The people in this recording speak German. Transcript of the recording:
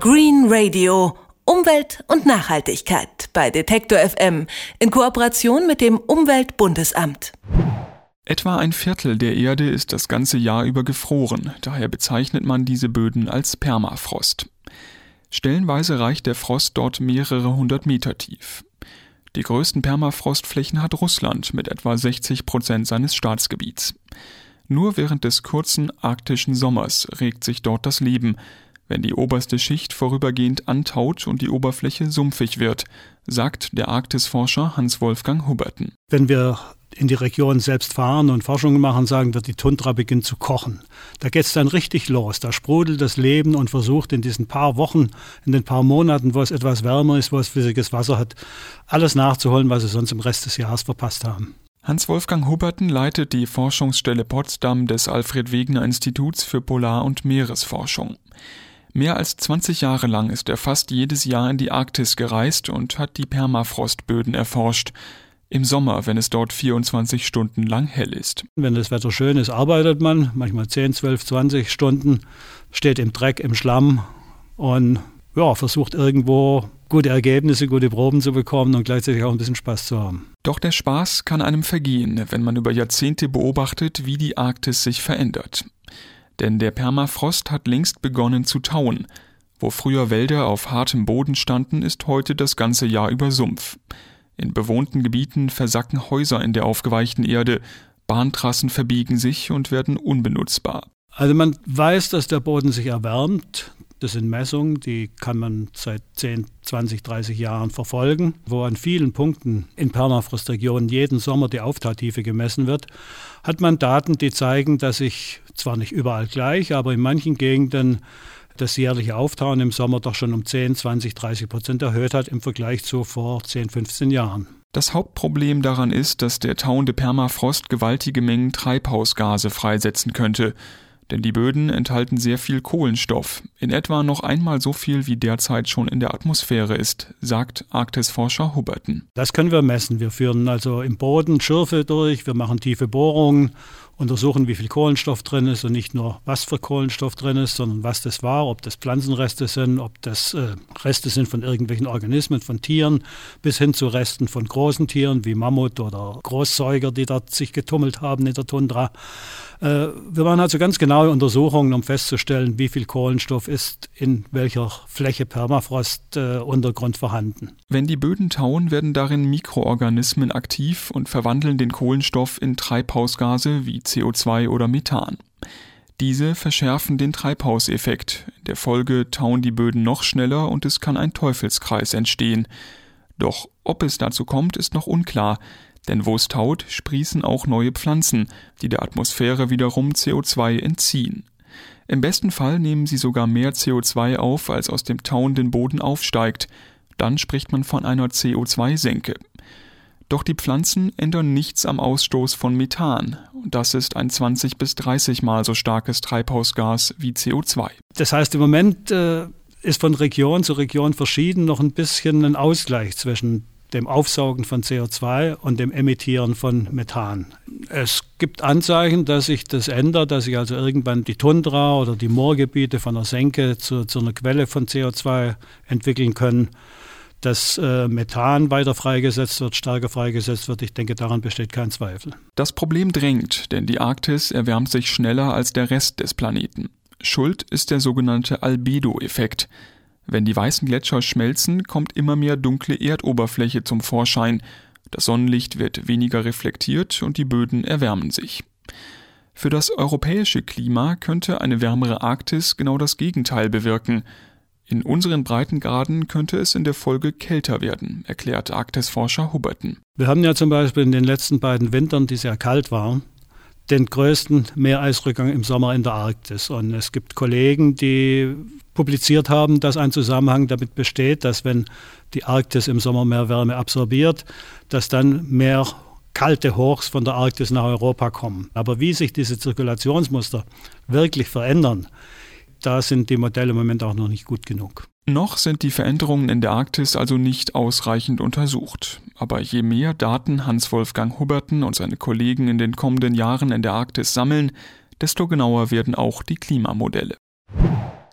Green Radio Umwelt und Nachhaltigkeit bei Detektor FM in Kooperation mit dem Umweltbundesamt. Etwa ein Viertel der Erde ist das ganze Jahr über gefroren, daher bezeichnet man diese Böden als Permafrost. Stellenweise reicht der Frost dort mehrere hundert Meter tief. Die größten Permafrostflächen hat Russland mit etwa 60 Prozent seines Staatsgebiets. Nur während des kurzen arktischen Sommers regt sich dort das Leben, wenn die oberste Schicht vorübergehend antaut und die Oberfläche sumpfig wird, sagt der Arktisforscher Hans-Wolfgang Huberten. Wenn wir in die Region selbst fahren und Forschungen machen, sagen wir, die Tundra beginnt zu kochen. Da geht es dann richtig los. Da sprudelt das Leben und versucht in diesen paar Wochen, in den paar Monaten, wo es etwas wärmer ist, wo es flüssiges Wasser hat, alles nachzuholen, was sie sonst im Rest des Jahres verpasst haben. Hans-Wolfgang Huberten leitet die Forschungsstelle Potsdam des Alfred Wegener Instituts für Polar- und Meeresforschung. Mehr als 20 Jahre lang ist er fast jedes Jahr in die Arktis gereist und hat die Permafrostböden erforscht. Im Sommer, wenn es dort 24 Stunden lang hell ist. Wenn das Wetter schön ist, arbeitet man, manchmal 10, 12, 20 Stunden, steht im Dreck, im Schlamm und ja, versucht irgendwo gute Ergebnisse, gute Proben zu bekommen und gleichzeitig auch ein bisschen Spaß zu haben. Doch der Spaß kann einem vergehen, wenn man über Jahrzehnte beobachtet, wie die Arktis sich verändert. Denn der Permafrost hat längst begonnen zu tauen. Wo früher Wälder auf hartem Boden standen, ist heute das ganze Jahr über Sumpf. In bewohnten Gebieten versacken Häuser in der aufgeweichten Erde, Bahntrassen verbiegen sich und werden unbenutzbar. Also man weiß, dass der Boden sich erwärmt. Das sind Messungen, die kann man seit 10, 20, 30 Jahren verfolgen, wo an vielen Punkten in Permafrostregionen jeden Sommer die Auftautiefe gemessen wird. Hat man Daten, die zeigen, dass sich zwar nicht überall gleich, aber in manchen Gegenden das jährliche Auftauen im Sommer doch schon um 10, 20, 30 Prozent erhöht hat im Vergleich zu vor 10, 15 Jahren. Das Hauptproblem daran ist, dass der tauende Permafrost gewaltige Mengen Treibhausgase freisetzen könnte denn die Böden enthalten sehr viel Kohlenstoff, in etwa noch einmal so viel wie derzeit schon in der Atmosphäre ist, sagt Arktisforscher Huberten. Das können wir messen. Wir führen also im Boden Schürfe durch, wir machen tiefe Bohrungen untersuchen, wie viel Kohlenstoff drin ist und nicht nur, was für Kohlenstoff drin ist, sondern was das war, ob das Pflanzenreste sind, ob das äh, Reste sind von irgendwelchen Organismen, von Tieren, bis hin zu Resten von großen Tieren wie Mammut oder Großsäuger, die dort sich getummelt haben in der Tundra. Äh, wir machen also ganz genaue Untersuchungen, um festzustellen, wie viel Kohlenstoff ist in welcher Fläche Permafrost äh, Untergrund vorhanden. Wenn die Böden tauen, werden darin Mikroorganismen aktiv und verwandeln den Kohlenstoff in Treibhausgase wie CO2 oder Methan. Diese verschärfen den Treibhauseffekt. In der Folge tauen die Böden noch schneller und es kann ein Teufelskreis entstehen. Doch ob es dazu kommt, ist noch unklar, denn wo es taut, sprießen auch neue Pflanzen, die der Atmosphäre wiederum CO2 entziehen. Im besten Fall nehmen sie sogar mehr CO2 auf, als aus dem tauenden Boden aufsteigt. Dann spricht man von einer CO2-Senke. Doch die Pflanzen ändern nichts am Ausstoß von Methan. Und das ist ein 20 bis 30 Mal so starkes Treibhausgas wie CO2. Das heißt, im Moment äh, ist von Region zu Region verschieden noch ein bisschen ein Ausgleich zwischen dem Aufsaugen von CO2 und dem Emittieren von Methan. Es gibt Anzeichen, dass sich das ändert, dass sich also irgendwann die Tundra oder die Moorgebiete von der Senke zu, zu einer Quelle von CO2 entwickeln können dass äh, Methan weiter freigesetzt wird, stärker freigesetzt wird. Ich denke, daran besteht kein Zweifel. Das Problem drängt, denn die Arktis erwärmt sich schneller als der Rest des Planeten. Schuld ist der sogenannte Albedo-Effekt. Wenn die weißen Gletscher schmelzen, kommt immer mehr dunkle Erdoberfläche zum Vorschein. Das Sonnenlicht wird weniger reflektiert und die Böden erwärmen sich. Für das europäische Klima könnte eine wärmere Arktis genau das Gegenteil bewirken. In unseren Breitengraden könnte es in der Folge kälter werden, erklärt Arktisforscher Huberten. Wir haben ja zum Beispiel in den letzten beiden Wintern, die sehr kalt waren, den größten Meereisrückgang im Sommer in der Arktis. Und es gibt Kollegen, die publiziert haben, dass ein Zusammenhang damit besteht, dass wenn die Arktis im Sommer mehr Wärme absorbiert, dass dann mehr kalte Hochs von der Arktis nach Europa kommen. Aber wie sich diese Zirkulationsmuster wirklich verändern, da sind die Modelle im Moment auch noch nicht gut genug. Noch sind die Veränderungen in der Arktis also nicht ausreichend untersucht. Aber je mehr Daten Hans-Wolfgang Huberten und seine Kollegen in den kommenden Jahren in der Arktis sammeln, desto genauer werden auch die Klimamodelle.